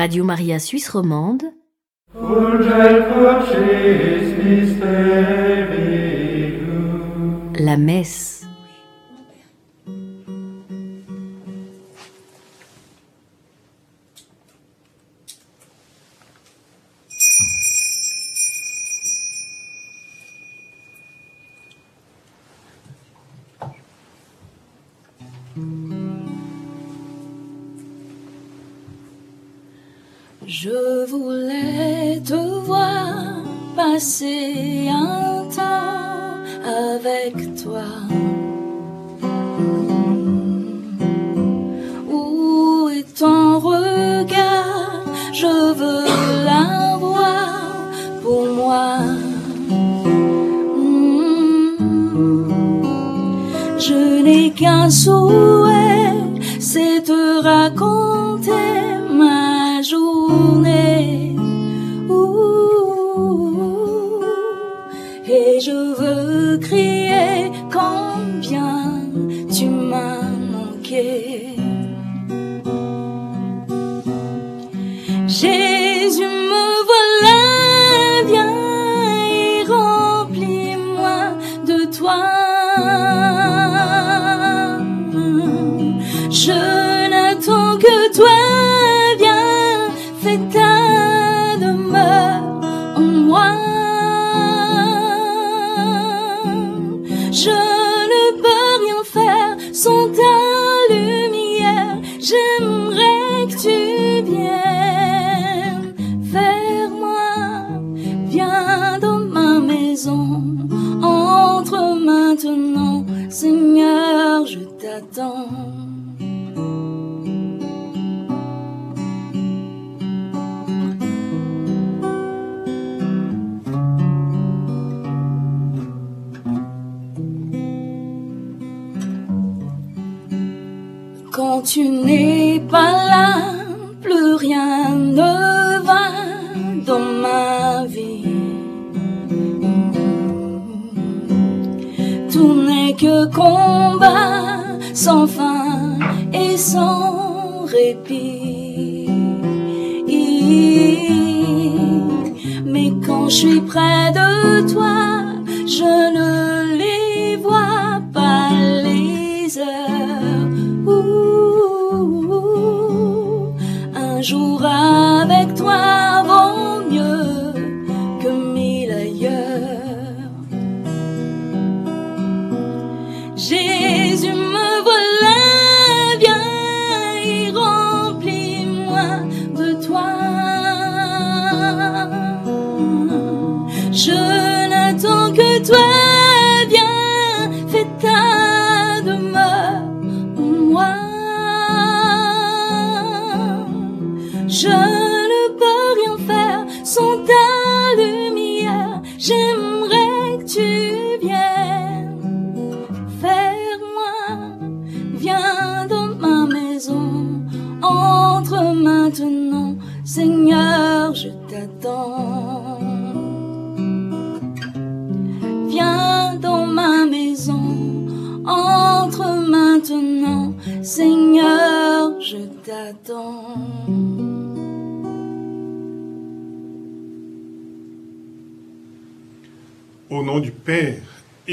Radio Maria Suisse Romande. La messe. Je je suis près de toi,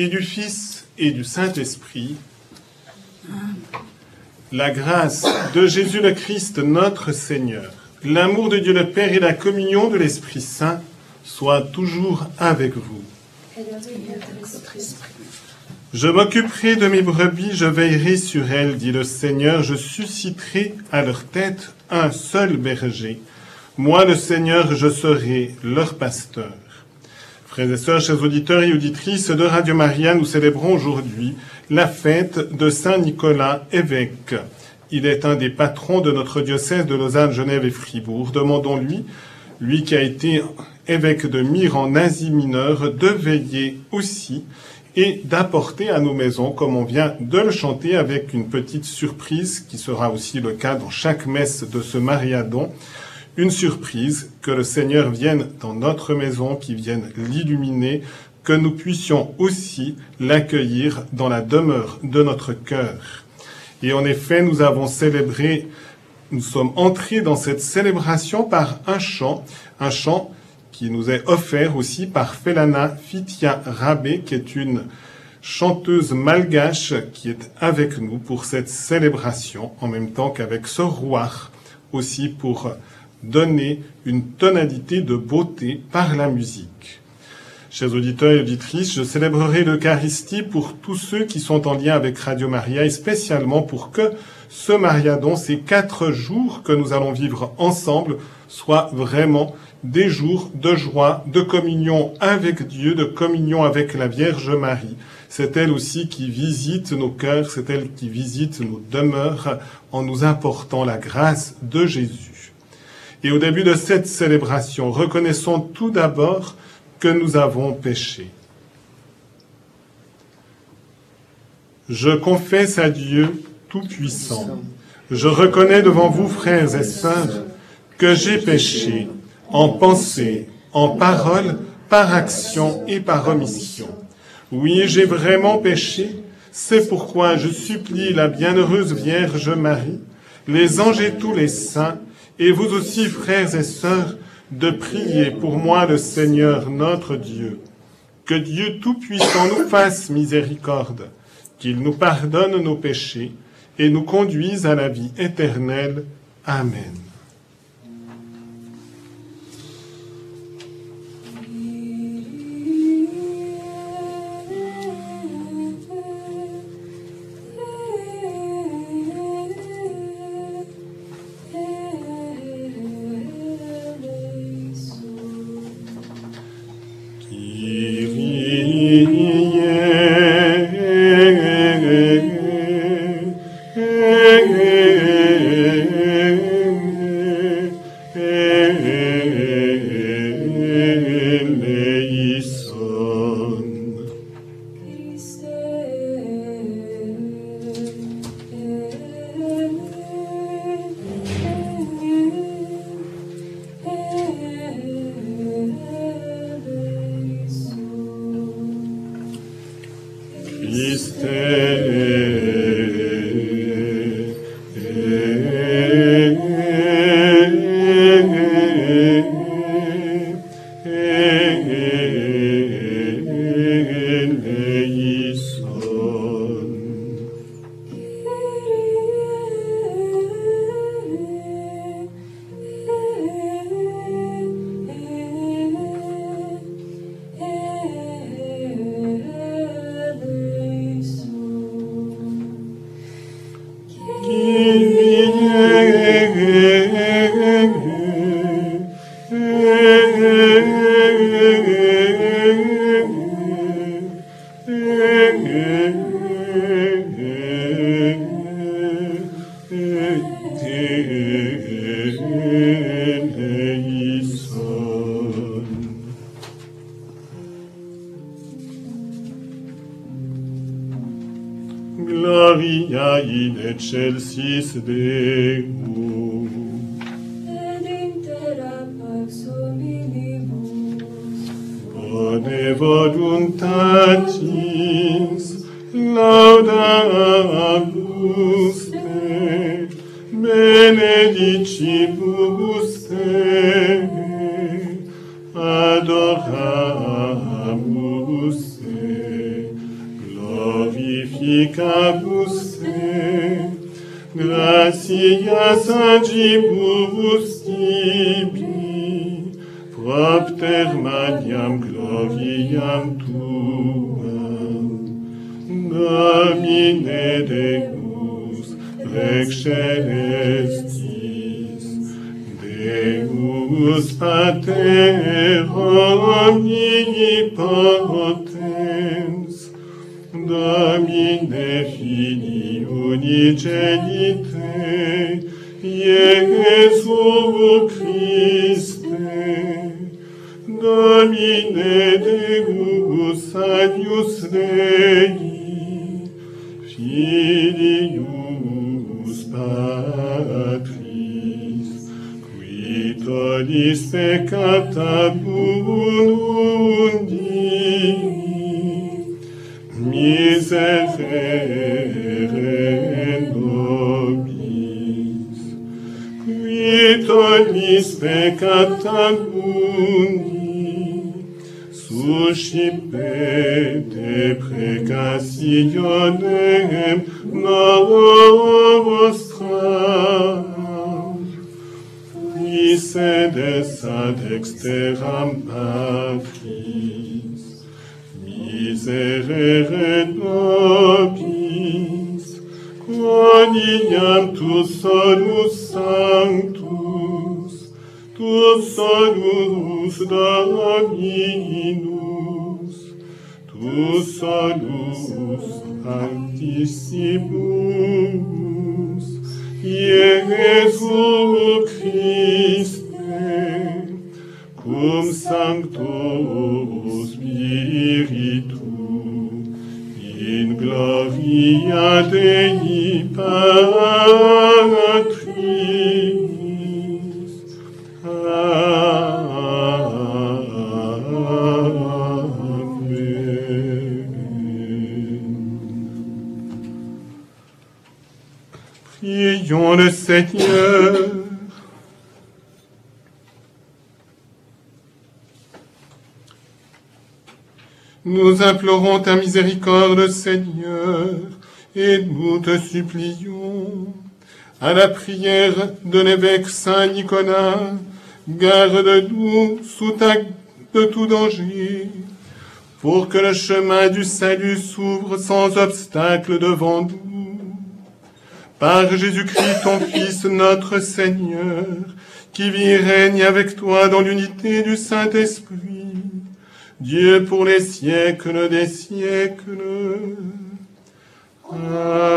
du Fils et du Saint-Esprit, la grâce de Jésus le Christ notre Seigneur, l'amour de Dieu le Père et la communion de l'Esprit Saint soient toujours avec vous. Je m'occuperai de mes brebis, je veillerai sur elles, dit le Seigneur, je susciterai à leur tête un seul berger. Moi, le Seigneur, je serai leur pasteur. Frères et sœurs, chers auditeurs et auditrices de Radio Maria, nous célébrons aujourd'hui la fête de Saint Nicolas évêque. Il est un des patrons de notre diocèse de Lausanne, Genève et Fribourg. Demandons-lui, lui qui a été évêque de Myre en Asie mineure, de veiller aussi et d'apporter à nos maisons, comme on vient de le chanter, avec une petite surprise qui sera aussi le cas dans chaque messe de ce mariadon, une surprise, que le Seigneur vienne dans notre maison, qu'il vienne l'illuminer, que nous puissions aussi l'accueillir dans la demeure de notre cœur. Et en effet, nous avons célébré nous sommes entrés dans cette célébration par un chant, un chant qui nous est offert aussi par Felana Fitia Rabé, qui est une chanteuse malgache qui est avec nous pour cette célébration, en même temps qu'avec ce roi aussi pour donner une tonalité de beauté par la musique. Chers auditeurs et auditrices, je célébrerai l'Eucharistie pour tous ceux qui sont en lien avec Radio Maria et spécialement pour que ce Mariadon, ces quatre jours que nous allons vivre ensemble, soient vraiment des jours de joie, de communion avec Dieu, de communion avec la Vierge Marie. C'est elle aussi qui visite nos cœurs, c'est elle qui visite nos demeures en nous apportant la grâce de Jésus. Et au début de cette célébration, reconnaissons tout d'abord que nous avons péché. Je confesse à Dieu Tout-Puissant. Je reconnais devant vous, frères et sœurs, que j'ai péché en pensée, en parole, par action et par omission. Oui, j'ai vraiment péché. C'est pourquoi je supplie la bienheureuse Vierge Marie, les anges et tous les saints, et vous aussi, frères et sœurs, de prier pour moi le Seigneur notre Dieu. Que Dieu Tout-Puissant nous fasse miséricorde, qu'il nous pardonne nos péchés et nous conduise à la vie éternelle. Amen. desse estis degustate omni potens Domine Filii unigenite Iesu Christe Domine Deus adius Rei Filii Patris, qui tonis peccata undi, miserere nobis, qui tonis peccata undi, suscite de precationem malo vostra qui sedes ad exteram patris miserere nobis quod tu sonus sanctus tu salus Dominus, tu salus altissimus, Iesu Christe, cum sancto spiritu, in gloria Dei Patris, Le Seigneur. Nous implorons ta miséricorde, Seigneur, et nous te supplions, à la prière de l'évêque Saint Nicolas, garde-nous sous ta de tout danger, pour que le chemin du salut s'ouvre sans obstacle devant nous. Par Jésus-Christ, ton Fils, notre Seigneur, qui vit et règne avec toi dans l'unité du Saint-Esprit, Dieu pour les siècles des siècles. Amen.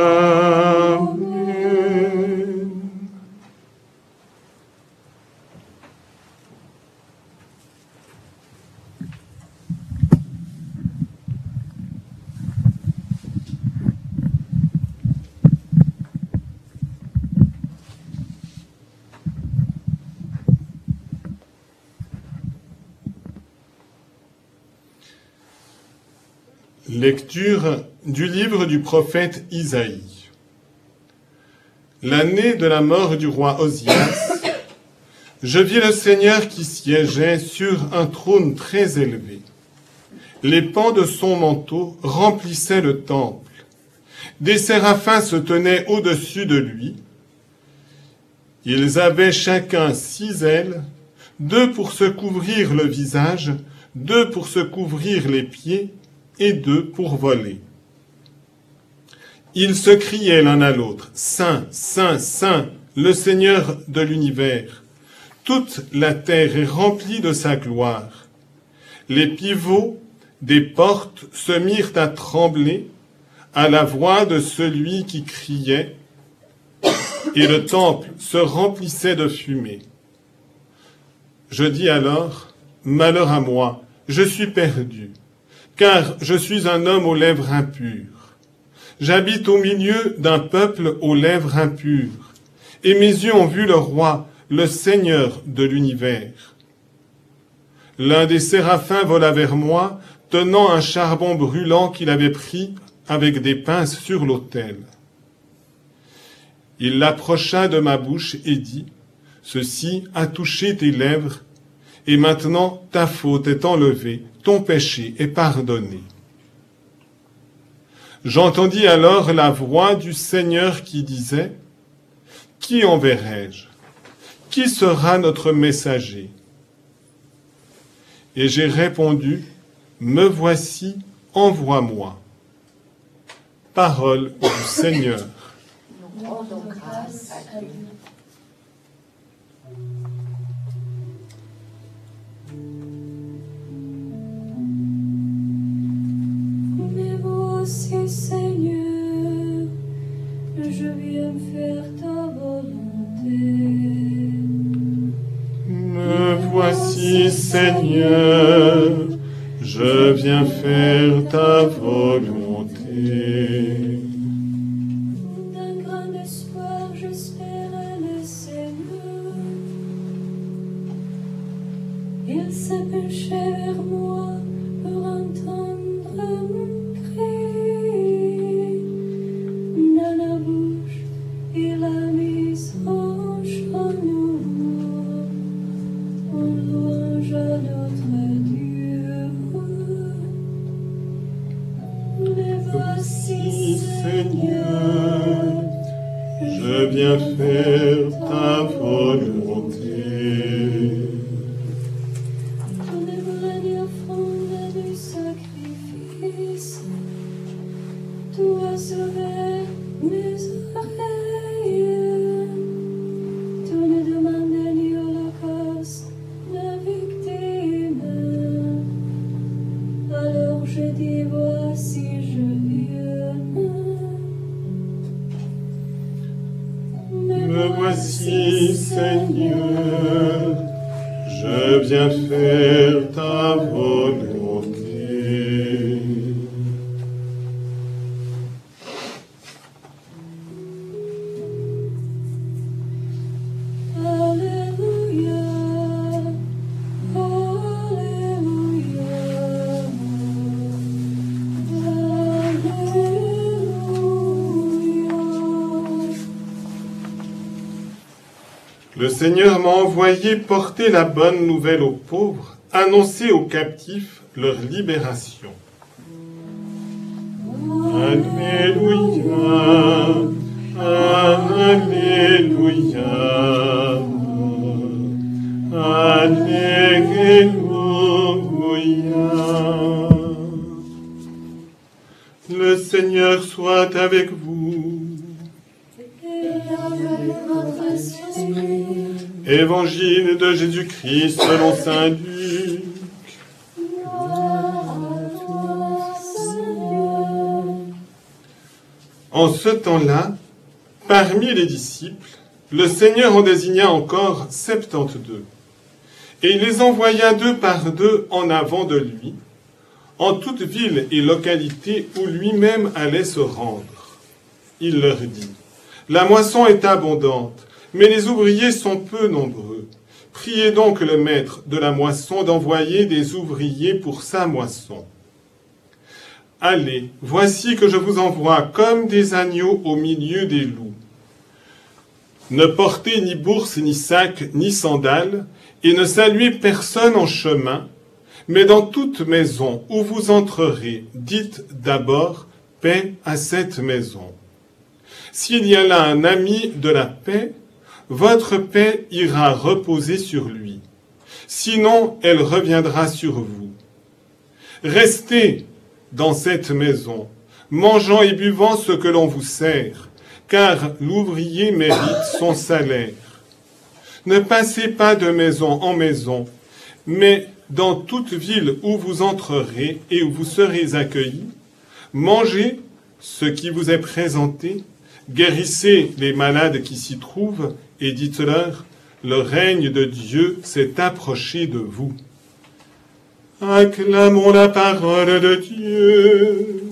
Lecture du livre du prophète Isaïe. L'année de la mort du roi Osias, je vis le Seigneur qui siégeait sur un trône très élevé. Les pans de son manteau remplissaient le temple. Des séraphins se tenaient au-dessus de lui. Ils avaient chacun six ailes, deux pour se couvrir le visage, deux pour se couvrir les pieds, et deux pour voler. Ils se criaient l'un à l'autre, Saint, Saint, Saint, le Seigneur de l'univers. Toute la terre est remplie de sa gloire. Les pivots des portes se mirent à trembler à la voix de celui qui criait, et le temple se remplissait de fumée. Je dis alors, Malheur à moi, je suis perdu car je suis un homme aux lèvres impures. J'habite au milieu d'un peuple aux lèvres impures, et mes yeux ont vu le roi, le Seigneur de l'univers. L'un des séraphins vola vers moi, tenant un charbon brûlant qu'il avait pris avec des pinces sur l'autel. Il l'approcha de ma bouche et dit, Ceci a touché tes lèvres, et maintenant ta faute est enlevée, ton péché est pardonné. J'entendis alors la voix du Seigneur qui disait, Qui enverrai-je? Qui sera notre messager? Et j'ai répondu, Me voici, envoie-moi. Parole du Seigneur. Voici, Seigneur, je viens faire ta volonté. Me voici, Seigneur, je viens faire ta volonté. Seigneur m'a envoyé porter la bonne nouvelle aux pauvres, annoncer aux captifs leur libération. En ce temps-là, parmi les disciples, le Seigneur en désigna encore septante-deux. Et il les envoya deux par deux en avant de lui, en toute ville et localité où lui-même allait se rendre. Il leur dit, La moisson est abondante, mais les ouvriers sont peu nombreux. Priez donc le maître de la moisson d'envoyer des ouvriers pour sa moisson. Allez, voici que je vous envoie comme des agneaux au milieu des loups. Ne portez ni bourse, ni sac, ni sandales, et ne saluez personne en chemin, mais dans toute maison où vous entrerez, dites d'abord paix à cette maison. S'il y a là un ami de la paix, votre paix ira reposer sur lui. Sinon, elle reviendra sur vous. Restez dans cette maison, mangeant et buvant ce que l'on vous sert, car l'ouvrier mérite son salaire. Ne passez pas de maison en maison, mais dans toute ville où vous entrerez et où vous serez accueillis, mangez ce qui vous est présenté, guérissez les malades qui s'y trouvent et dites-leur, le règne de Dieu s'est approché de vous. Acclamons la parole de Dieu.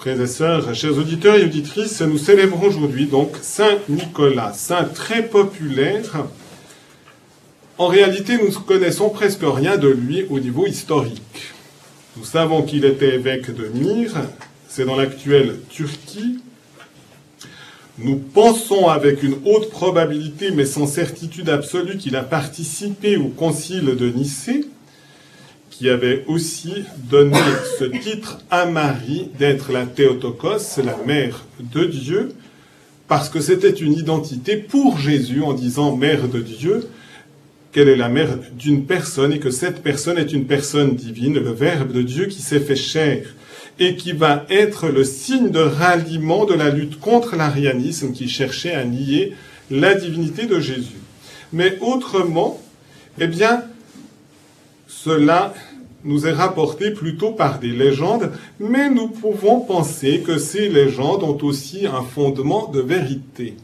Frères et sœurs, chers auditeurs et auditrices, nous célébrons aujourd'hui donc Saint Nicolas, saint très populaire. En réalité, nous ne connaissons presque rien de lui au niveau historique. Nous savons qu'il était évêque de Myre, c'est dans l'actuelle Turquie. Nous pensons avec une haute probabilité, mais sans certitude absolue, qu'il a participé au concile de Nicée, qui avait aussi donné ce titre à Marie d'être la Théotokos, la mère de Dieu, parce que c'était une identité pour Jésus en disant mère de Dieu, qu'elle est la mère d'une personne et que cette personne est une personne divine, le Verbe de Dieu qui s'est fait chair et qui va être le signe de ralliement de la lutte contre l'arianisme qui cherchait à nier la divinité de Jésus. Mais autrement, eh bien, cela nous est rapporté plutôt par des légendes, mais nous pouvons penser que ces légendes ont aussi un fondement de vérité.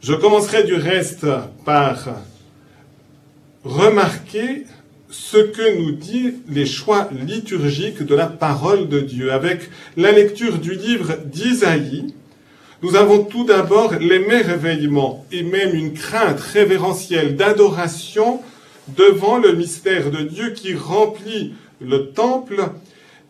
Je commencerai du reste par remarquer ce que nous dit les choix liturgiques de la parole de Dieu. Avec la lecture du livre d'Isaïe, nous avons tout d'abord l'émerveillement et même une crainte révérentielle d'adoration devant le mystère de Dieu qui remplit le temple,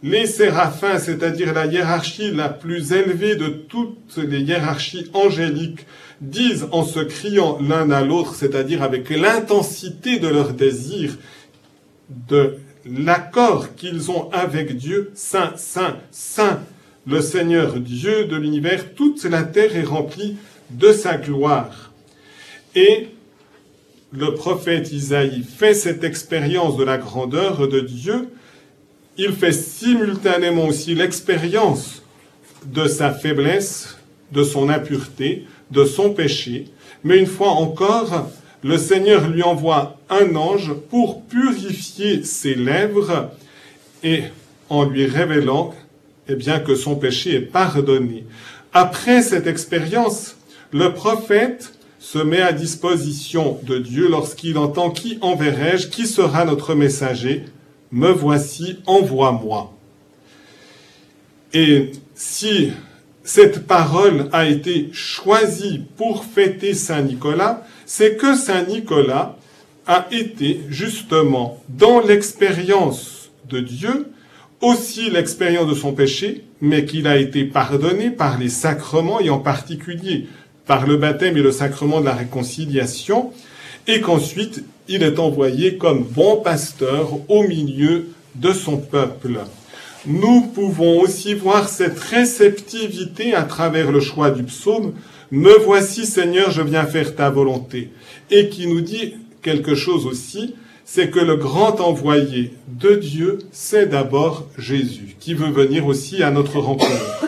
les séraphins, c'est-à-dire la hiérarchie la plus élevée de toutes les hiérarchies angéliques, disent en se criant l'un à l'autre, c'est-à-dire avec l'intensité de leur désir, de l'accord qu'ils ont avec Dieu, Saint, Saint, Saint, le Seigneur Dieu de l'univers, toute la terre est remplie de sa gloire. Et le prophète Isaïe fait cette expérience de la grandeur de Dieu, il fait simultanément aussi l'expérience de sa faiblesse, de son impureté, de son péché, mais une fois encore, le Seigneur lui envoie un ange pour purifier ses lèvres et en lui révélant eh bien, que son péché est pardonné. Après cette expérience, le prophète se met à disposition de Dieu lorsqu'il entend Qui enverrai-je Qui sera notre messager Me voici, envoie-moi. Et si cette parole a été choisie pour fêter Saint Nicolas, c'est que Saint Nicolas a été justement dans l'expérience de Dieu, aussi l'expérience de son péché, mais qu'il a été pardonné par les sacrements et en particulier par le baptême et le sacrement de la réconciliation, et qu'ensuite il est envoyé comme bon pasteur au milieu de son peuple nous pouvons aussi voir cette réceptivité à travers le choix du psaume Me voici Seigneur, je viens faire ta volonté. Et qui nous dit quelque chose aussi, c'est que le grand envoyé de Dieu, c'est d'abord Jésus, qui veut venir aussi à notre rencontre.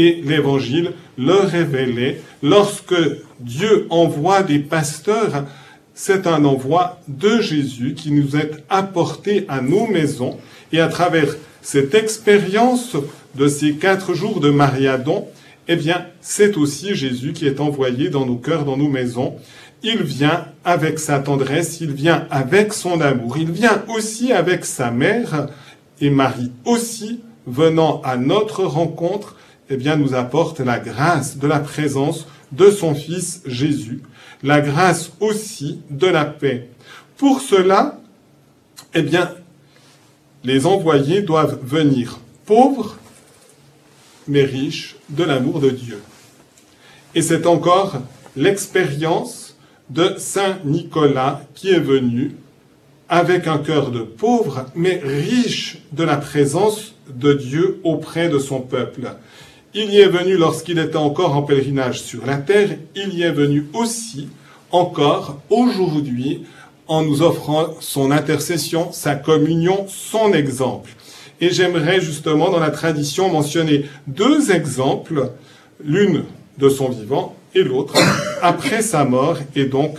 Et l'évangile le révélait, lorsque Dieu envoie des pasteurs, c'est un envoi de Jésus qui nous est apporté à nos maisons et à travers cette expérience de ces quatre jours de Mariadon, eh bien, c'est aussi Jésus qui est envoyé dans nos cœurs, dans nos maisons. Il vient avec sa tendresse, il vient avec son amour, il vient aussi avec sa mère, et Marie aussi, venant à notre rencontre, eh nous apporte la grâce de la présence de son Fils Jésus, la grâce aussi de la paix. Pour cela, eh bien, les envoyés doivent venir pauvres, mais riches de l'amour de Dieu. Et c'est encore l'expérience de Saint Nicolas qui est venu avec un cœur de pauvre, mais riche de la présence de Dieu auprès de son peuple. Il y est venu lorsqu'il était encore en pèlerinage sur la terre, il y est venu aussi encore aujourd'hui en nous offrant son intercession, sa communion, son exemple. Et j'aimerais justement dans la tradition mentionner deux exemples, l'une de son vivant et l'autre après sa mort et donc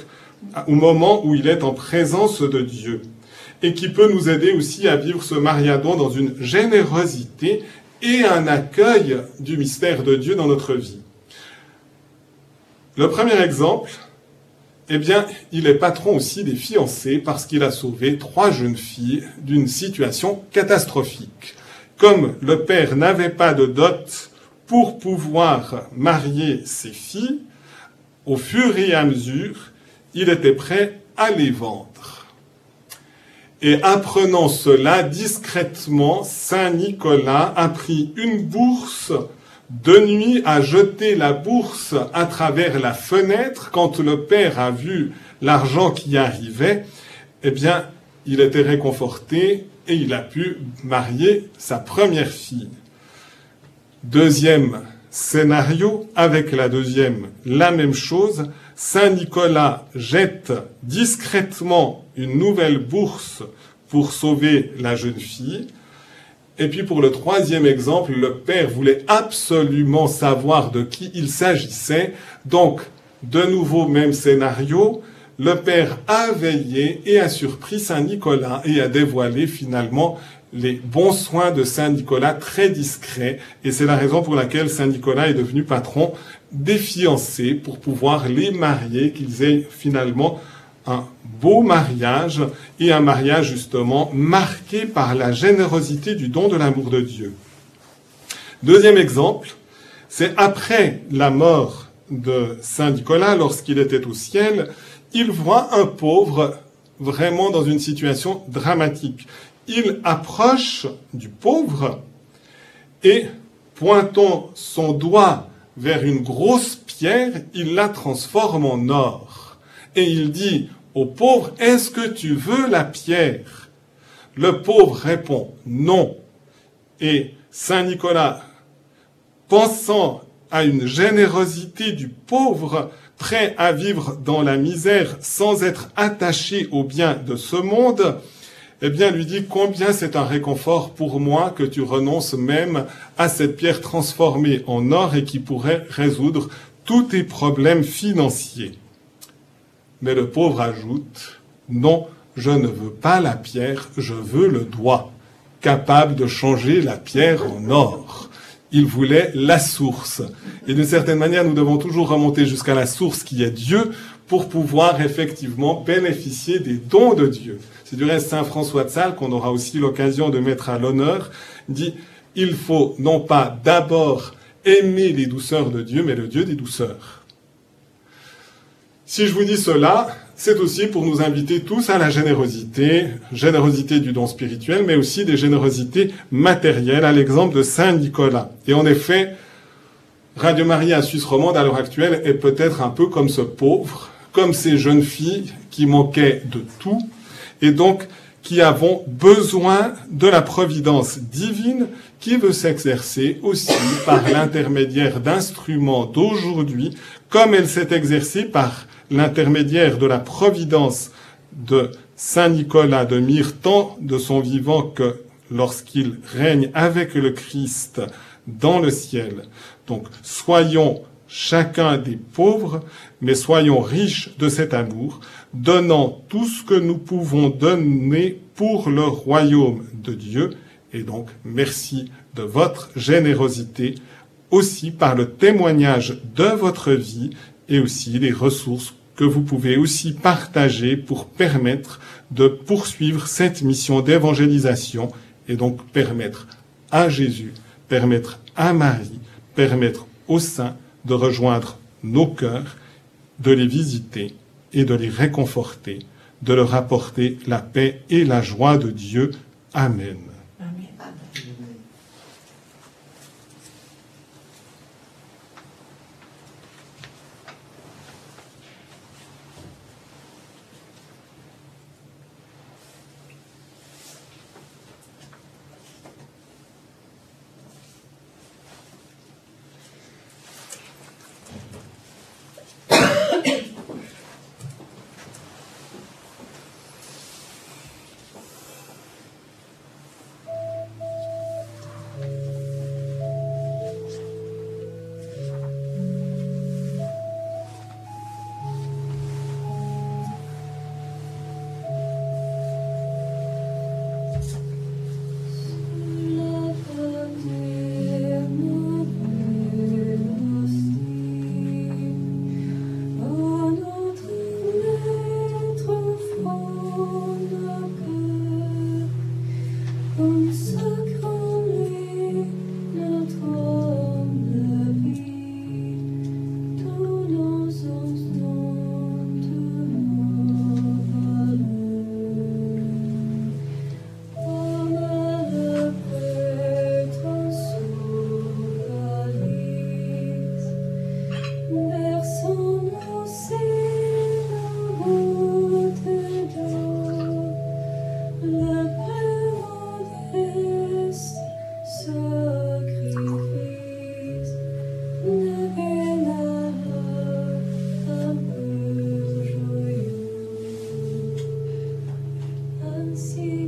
au moment où il est en présence de Dieu et qui peut nous aider aussi à vivre ce mariadon dans une générosité et un accueil du mystère de Dieu dans notre vie. Le premier exemple, eh bien, il est patron aussi des fiancés parce qu'il a sauvé trois jeunes filles d'une situation catastrophique. Comme le père n'avait pas de dot pour pouvoir marier ses filles, au fur et à mesure, il était prêt à les vendre. Et apprenant cela discrètement, Saint Nicolas a pris une bourse de nuit à jeter la bourse à travers la fenêtre quand le père a vu l'argent qui arrivait, eh bien, il était réconforté et il a pu marier sa première fille. Deuxième scénario, avec la deuxième, la même chose. Saint Nicolas jette discrètement une nouvelle bourse pour sauver la jeune fille. Et puis pour le troisième exemple, le père voulait absolument savoir de qui il s'agissait. Donc, de nouveau, même scénario, le père a veillé et a surpris Saint Nicolas et a dévoilé finalement les bons soins de Saint Nicolas très discrets. Et c'est la raison pour laquelle Saint Nicolas est devenu patron des fiancés pour pouvoir les marier, qu'ils aient finalement un beau mariage et un mariage justement marqué par la générosité du don de l'amour de Dieu. Deuxième exemple, c'est après la mort de Saint Nicolas, lorsqu'il était au ciel, il voit un pauvre vraiment dans une situation dramatique. Il approche du pauvre et pointant son doigt vers une grosse pierre, il la transforme en or. Et il dit au pauvre, est-ce que tu veux la pierre? Le pauvre répond non. Et Saint Nicolas, pensant à une générosité du pauvre, prêt à vivre dans la misère sans être attaché aux biens de ce monde, eh bien, lui dit combien c'est un réconfort pour moi que tu renonces même à cette pierre transformée en or et qui pourrait résoudre tous tes problèmes financiers. Mais le pauvre ajoute, non, je ne veux pas la pierre, je veux le doigt, capable de changer la pierre en or. Il voulait la source. Et d'une certaine manière, nous devons toujours remonter jusqu'à la source qui est Dieu pour pouvoir effectivement bénéficier des dons de Dieu. C'est du reste Saint François de Sales qu'on aura aussi l'occasion de mettre à l'honneur, dit il faut non pas d'abord aimer les douceurs de Dieu, mais le Dieu des douceurs. Si je vous dis cela, c'est aussi pour nous inviter tous à la générosité, générosité du don spirituel, mais aussi des générosités matérielles, à l'exemple de Saint Nicolas. Et en effet, Radio Maria Suisse romande à l'heure actuelle est peut-être un peu comme ce pauvre, comme ces jeunes filles qui manquaient de tout, et donc qui avons besoin de la providence divine qui veut s'exercer aussi par l'intermédiaire d'instruments d'aujourd'hui, comme elle s'est exercée par l'intermédiaire de la providence de Saint Nicolas de Myre, tant de son vivant que lorsqu'il règne avec le Christ dans le ciel. Donc soyons chacun des pauvres, mais soyons riches de cet amour, donnant tout ce que nous pouvons donner pour le royaume de Dieu. Et donc, merci de votre générosité, aussi par le témoignage de votre vie et aussi les ressources que vous pouvez aussi partager pour permettre de poursuivre cette mission d'évangélisation et donc permettre à Jésus, permettre à Marie, permettre aux saints de rejoindre nos cœurs, de les visiter et de les réconforter, de leur apporter la paix et la joie de Dieu. Amen. sim.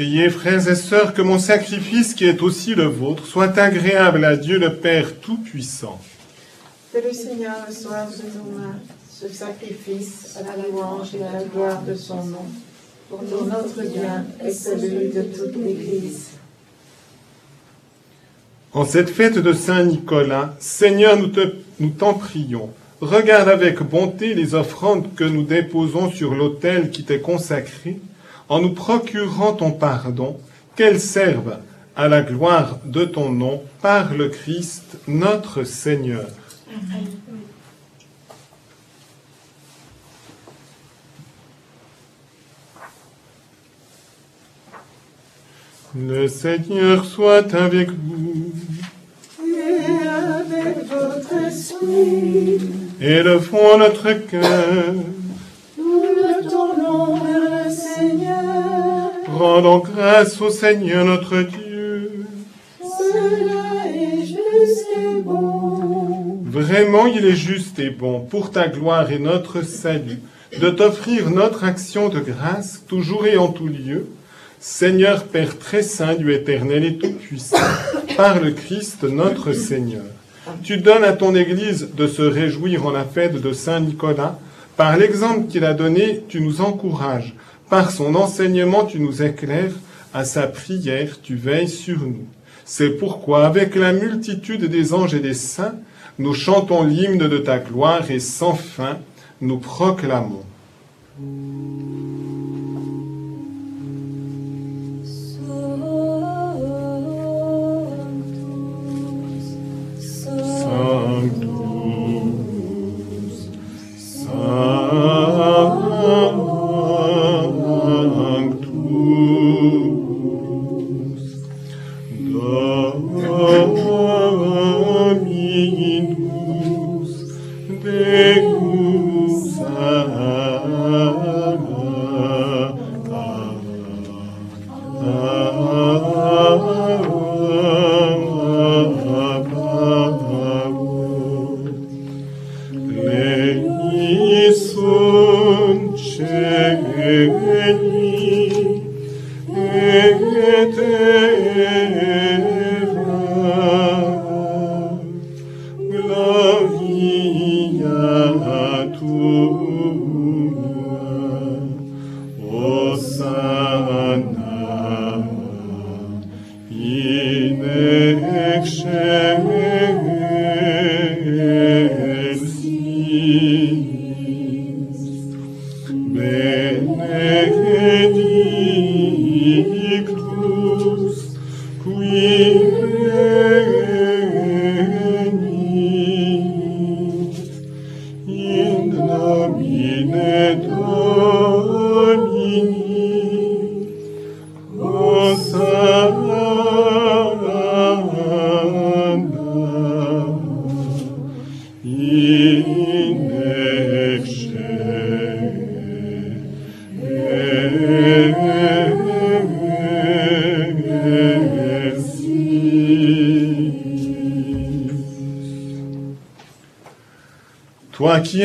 Priez, frères et sœurs, que mon sacrifice, qui est aussi le vôtre, soit agréable à Dieu le Père Tout-Puissant. Que le Seigneur reçoive de nos mains ce sacrifice à la louange et à la gloire de son nom, pour notre bien et celui de toute l'Église. En cette fête de Saint Nicolas, Seigneur, nous te- nous t'en prions. Regarde avec bonté les offrandes que nous déposons sur l'autel qui t'est consacré, en nous procurant ton pardon, qu'elles servent à la gloire de ton nom par le Christ notre Seigneur. Le Seigneur soit avec vous. Et avec votre esprit, Élevons notre cœur. Rendons grâce au Seigneur notre Dieu. Cela est juste et bon. Vraiment, il est juste et bon, pour ta gloire et notre salut, de t'offrir notre action de grâce, toujours et en tout lieu, Seigneur Père très saint, Dieu éternel et tout-puissant, par le Christ notre Seigneur. Tu donnes à ton Église de se réjouir en la fête de Saint Nicolas. Par l'exemple qu'il a donné, tu nous encourages. Par son enseignement, tu nous éclaires. À sa prière, tu veilles sur nous. C'est pourquoi, avec la multitude des anges et des saints, nous chantons l'hymne de ta gloire et sans fin, nous proclamons.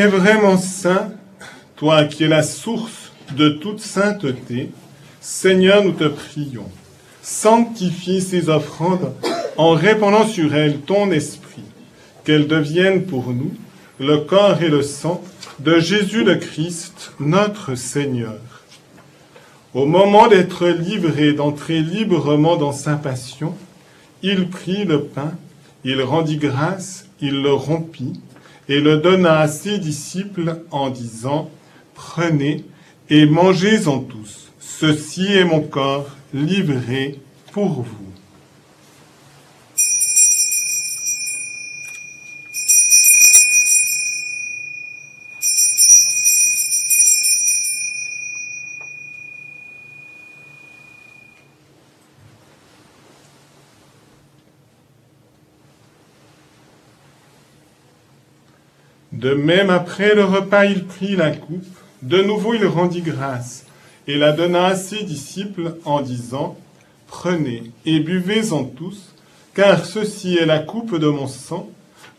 Vraiment saint, toi qui es la source de toute sainteté, Seigneur, nous te prions, sanctifie ces offrandes en répandant sur elles ton esprit, qu'elles deviennent pour nous le corps et le sang de Jésus le Christ, notre Seigneur. Au moment d'être livré, d'entrer librement dans sa passion, il prit le pain, il rendit grâce, il le rompit et le donna à ses disciples en disant, Prenez et mangez-en tous. Ceci est mon corps livré pour vous. De même, après le repas, il prit la coupe. De nouveau, il rendit grâce et la donna à ses disciples en disant, Prenez et buvez-en tous, car ceci est la coupe de mon sang,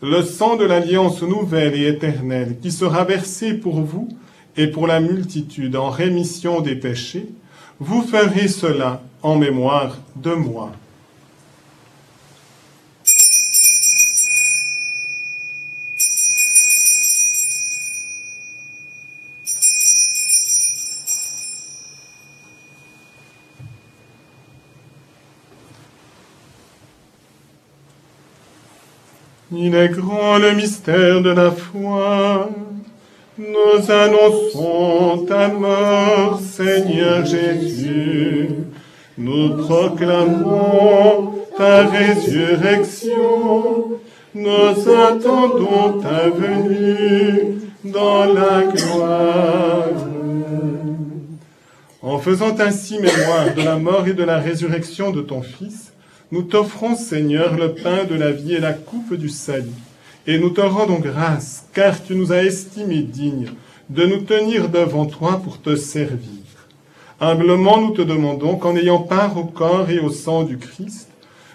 le sang de l'alliance nouvelle et éternelle, qui sera versé pour vous et pour la multitude en rémission des péchés. Vous ferez cela en mémoire de moi. Il est grand le mystère de la foi. Nous annonçons ta mort, Seigneur Jésus. Nous proclamons ta résurrection. Nous attendons ta venue dans la gloire. En faisant ainsi mémoire de la mort et de la résurrection de ton Fils, nous t'offrons, Seigneur, le pain de la vie et la coupe du salut. Et nous te rendons grâce, car tu nous as estimés dignes de nous tenir devant toi pour te servir. Humblement, nous te demandons qu'en ayant part au corps et au sang du Christ,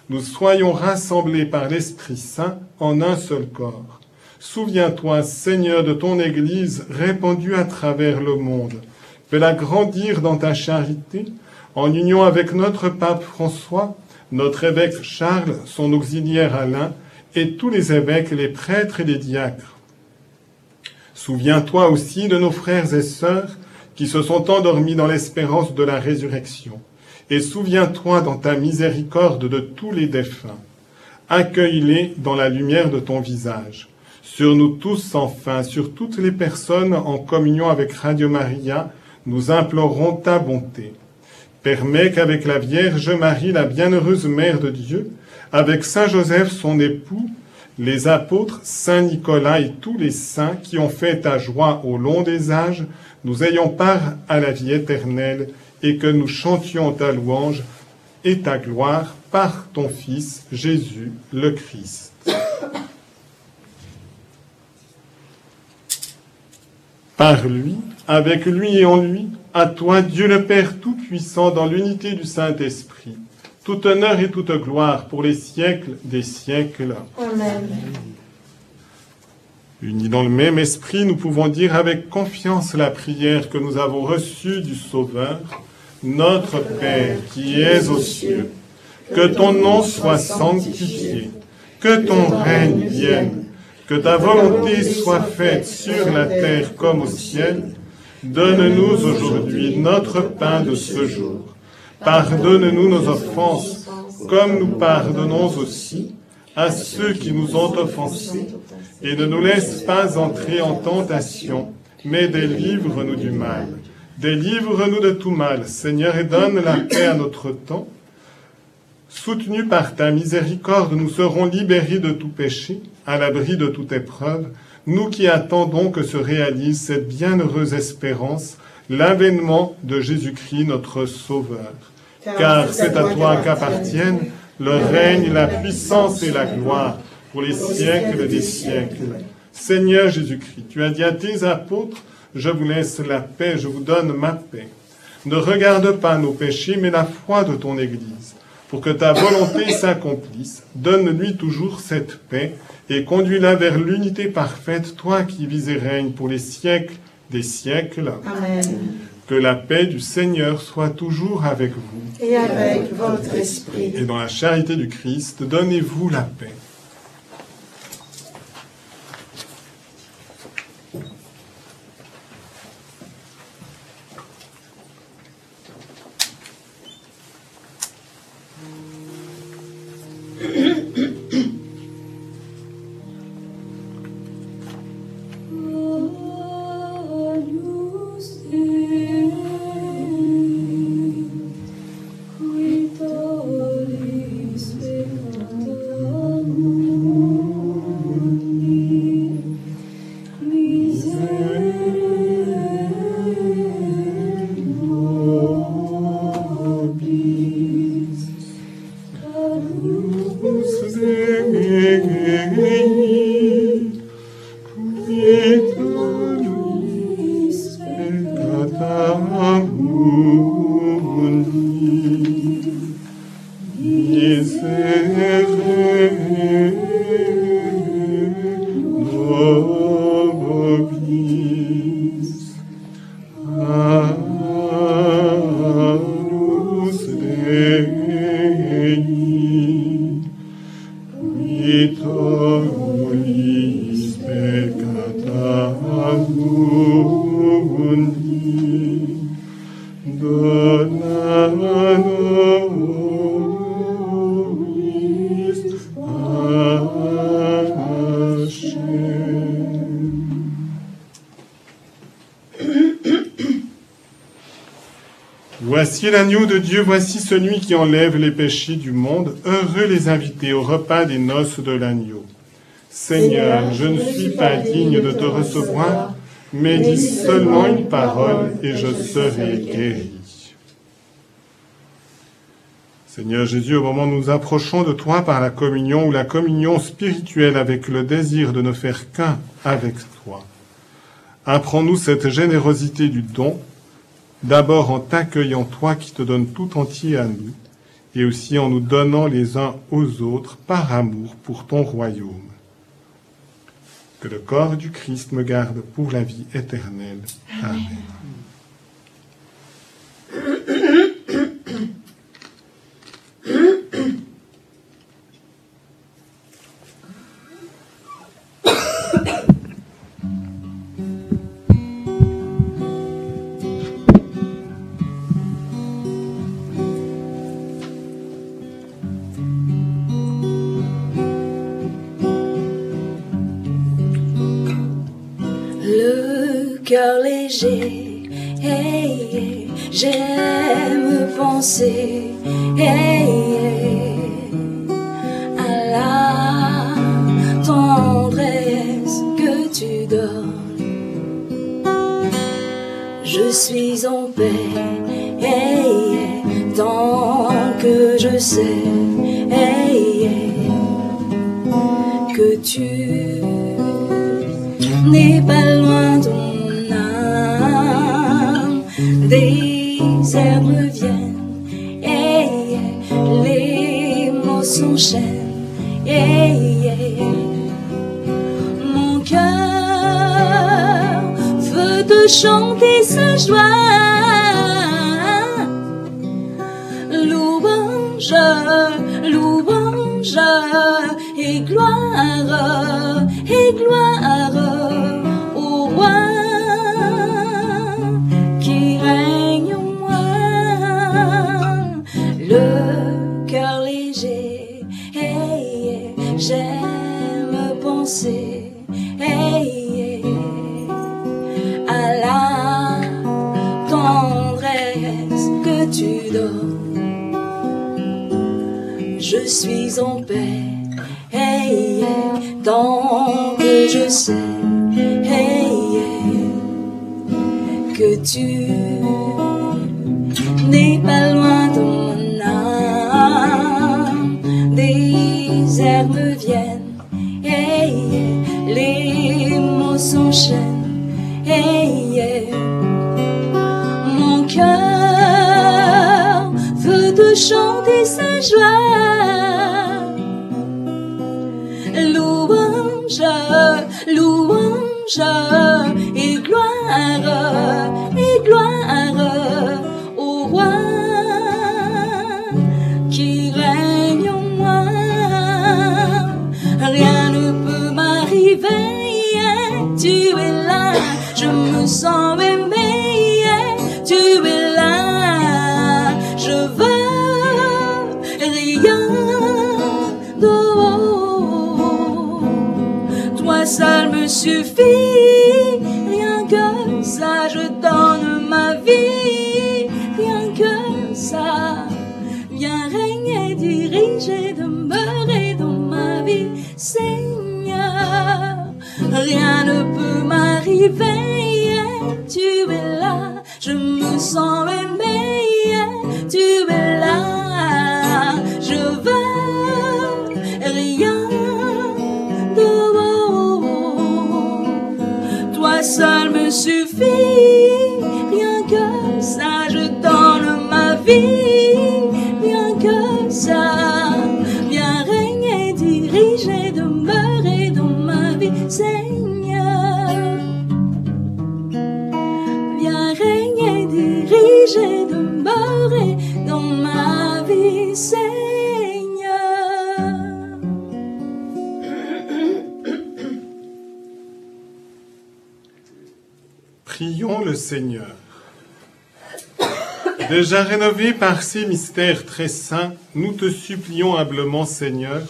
nous soyons rassemblés par l'Esprit Saint en un seul corps. Souviens-toi, Seigneur, de ton Église répandue à travers le monde. Fais-la grandir dans ta charité, en union avec notre pape François, notre évêque Charles, son auxiliaire Alain, et tous les évêques, les prêtres et les diacres. Souviens-toi aussi de nos frères et sœurs qui se sont endormis dans l'espérance de la résurrection. Et souviens-toi dans ta miséricorde de tous les défunts. Accueille-les dans la lumière de ton visage. Sur nous tous sans fin, sur toutes les personnes en communion avec Radio Maria, nous implorons ta bonté. Permets qu'avec la Vierge Marie, la bienheureuse Mère de Dieu, avec Saint Joseph, son époux, les apôtres, Saint Nicolas et tous les saints qui ont fait ta joie au long des âges, nous ayons part à la vie éternelle et que nous chantions ta louange et ta gloire par ton Fils Jésus le Christ. Par lui, avec lui et en lui, à toi Dieu le Père Tout-Puissant dans l'unité du Saint-Esprit, tout honneur et toute gloire pour les siècles des siècles. Amen. Unis dans le même esprit, nous pouvons dire avec confiance la prière que nous avons reçue du Sauveur. Notre Père qui es aux cieux, que ton nom soit sanctifié, que ton règne vienne, que ta volonté soit faite sur la terre comme au ciel. Donne-nous aujourd'hui notre pain de ce jour. Pardonne-nous nos offenses, comme nous pardonnons aussi à ceux qui nous ont offensés, et ne nous laisse pas entrer en tentation, mais délivre-nous du mal. Délivre-nous de tout mal, Seigneur, et donne la paix à notre temps. Soutenus par ta miséricorde, nous serons libérés de tout péché, à l'abri de toute épreuve, nous qui attendons que se réalise cette bienheureuse espérance, l'avènement de Jésus-Christ notre Sauveur. Car c'est à toi qu'appartiennent le règne, la puissance et la gloire pour les siècles des siècles. Seigneur Jésus-Christ, tu as dit à tes apôtres, je vous laisse la paix, je vous donne ma paix. Ne regarde pas nos péchés, mais la foi de ton Église. Pour que ta volonté s'accomplisse, donne-lui toujours cette paix et conduis-la vers l'unité parfaite, toi qui vis et règnes pour les siècles des siècles. Amen. Que la paix du Seigneur soit toujours avec vous. Et avec votre esprit. Et dans la charité du Christ, donnez-vous la paix. Voici l'agneau de Dieu, voici celui qui enlève les péchés du monde. Heureux les invités au repas des noces de l'agneau. Seigneur, je ne suis pas digne de te recevoir, mais dis seulement une parole et je serai guéri. Seigneur Jésus, au moment où nous approchons de toi par la communion ou la communion spirituelle avec le désir de ne faire qu'un avec toi, apprends-nous cette générosité du don D'abord en t'accueillant toi qui te donnes tout entier à nous, et aussi en nous donnant les uns aux autres par amour pour ton royaume. Que le corps du Christ me garde pour la vie éternelle. Amen. Cœur léger, j'aime penser à la tendresse que tu donnes. Je suis en paix, tant que je sais que tu n'est pas Mon cœur veut te chanter sa joie. Je suis Seigneur. Déjà rénovés par ces mystères très saints, nous te supplions humblement, Seigneur,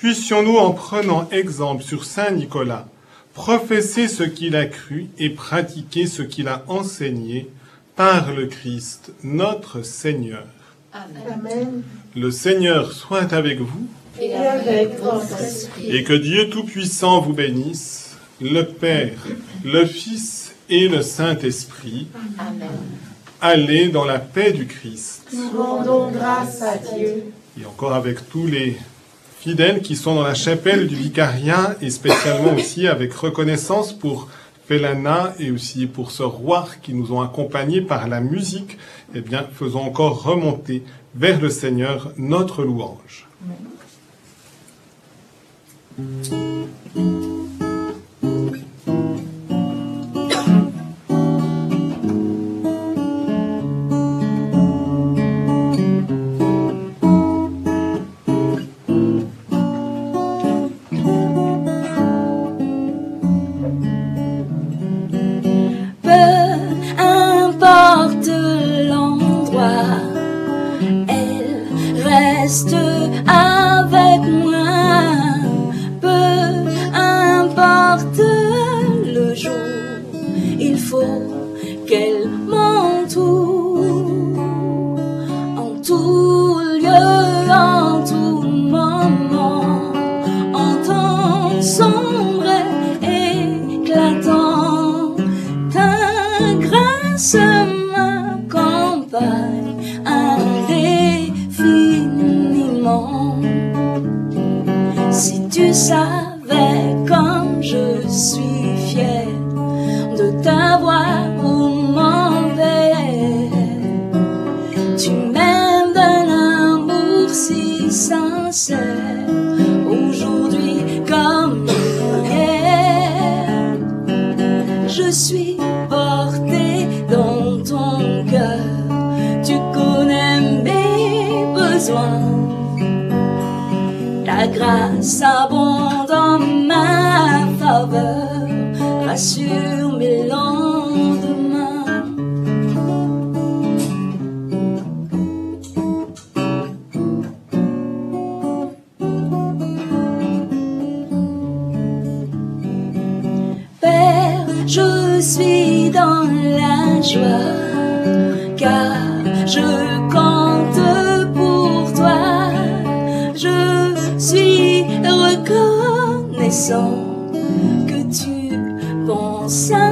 puissions-nous, en prenant exemple sur Saint Nicolas, professer ce qu'il a cru et pratiquer ce qu'il a enseigné par le Christ, notre Seigneur. Amen. Le Seigneur soit avec vous Et avec votre esprit. et que Dieu Tout-Puissant vous bénisse, le Père, le Fils et le Saint-Esprit. Allez dans la paix du Christ. Nous rendons grâce à Dieu. Et encore avec tous les fidèles qui sont dans la chapelle du vicariat et spécialement aussi avec reconnaissance pour Felana et aussi pour ce roi qui nous ont accompagnés par la musique, eh bien, faisons encore remonter vers le Seigneur notre louange. Suis dans la joie, car je compte pour toi. Je suis reconnaissant que tu penses à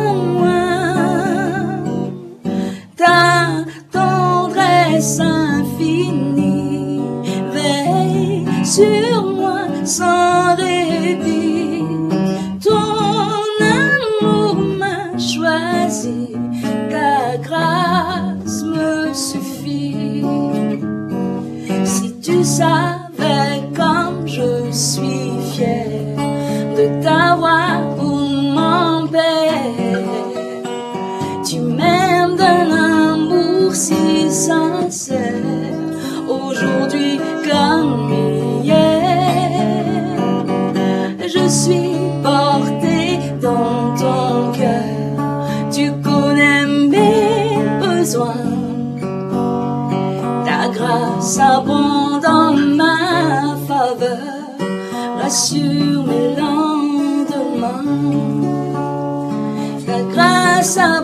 some